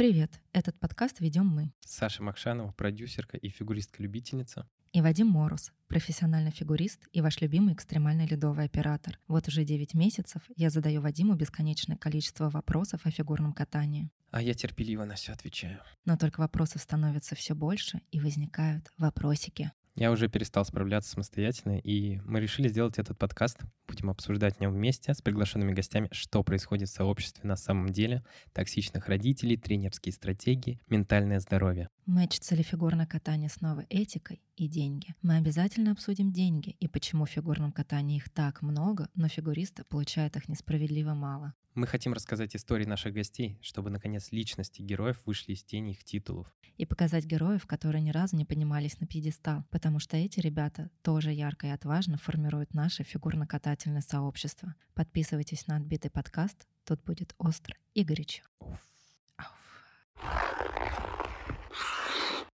Привет! Этот подкаст ведем мы. Саша Макшанова, продюсерка и фигуристка-любительница. И Вадим Морус, профессиональный фигурист и ваш любимый экстремальный ледовый оператор. Вот уже 9 месяцев я задаю Вадиму бесконечное количество вопросов о фигурном катании. А я терпеливо на все отвечаю. Но только вопросов становится все больше, и возникают вопросики. Я уже перестал справляться самостоятельно, и мы решили сделать этот подкаст. Будем обсуждать в нем вместе с приглашенными гостями, что происходит в сообществе на самом деле, токсичных родителей, тренерские стратегии, ментальное здоровье. Мэчится ли фигурное катание с новой этикой и деньги? Мы обязательно обсудим деньги и почему в фигурном катании их так много, но фигуристы получают их несправедливо мало. Мы хотим рассказать истории наших гостей, чтобы, наконец, личности героев вышли из тени их титулов. И показать героев, которые ни разу не поднимались на пьедестал, потому что эти ребята тоже ярко и отважно формируют наше фигурно-катательное сообщество. Подписывайтесь на отбитый подкаст, тут будет остро и горячо.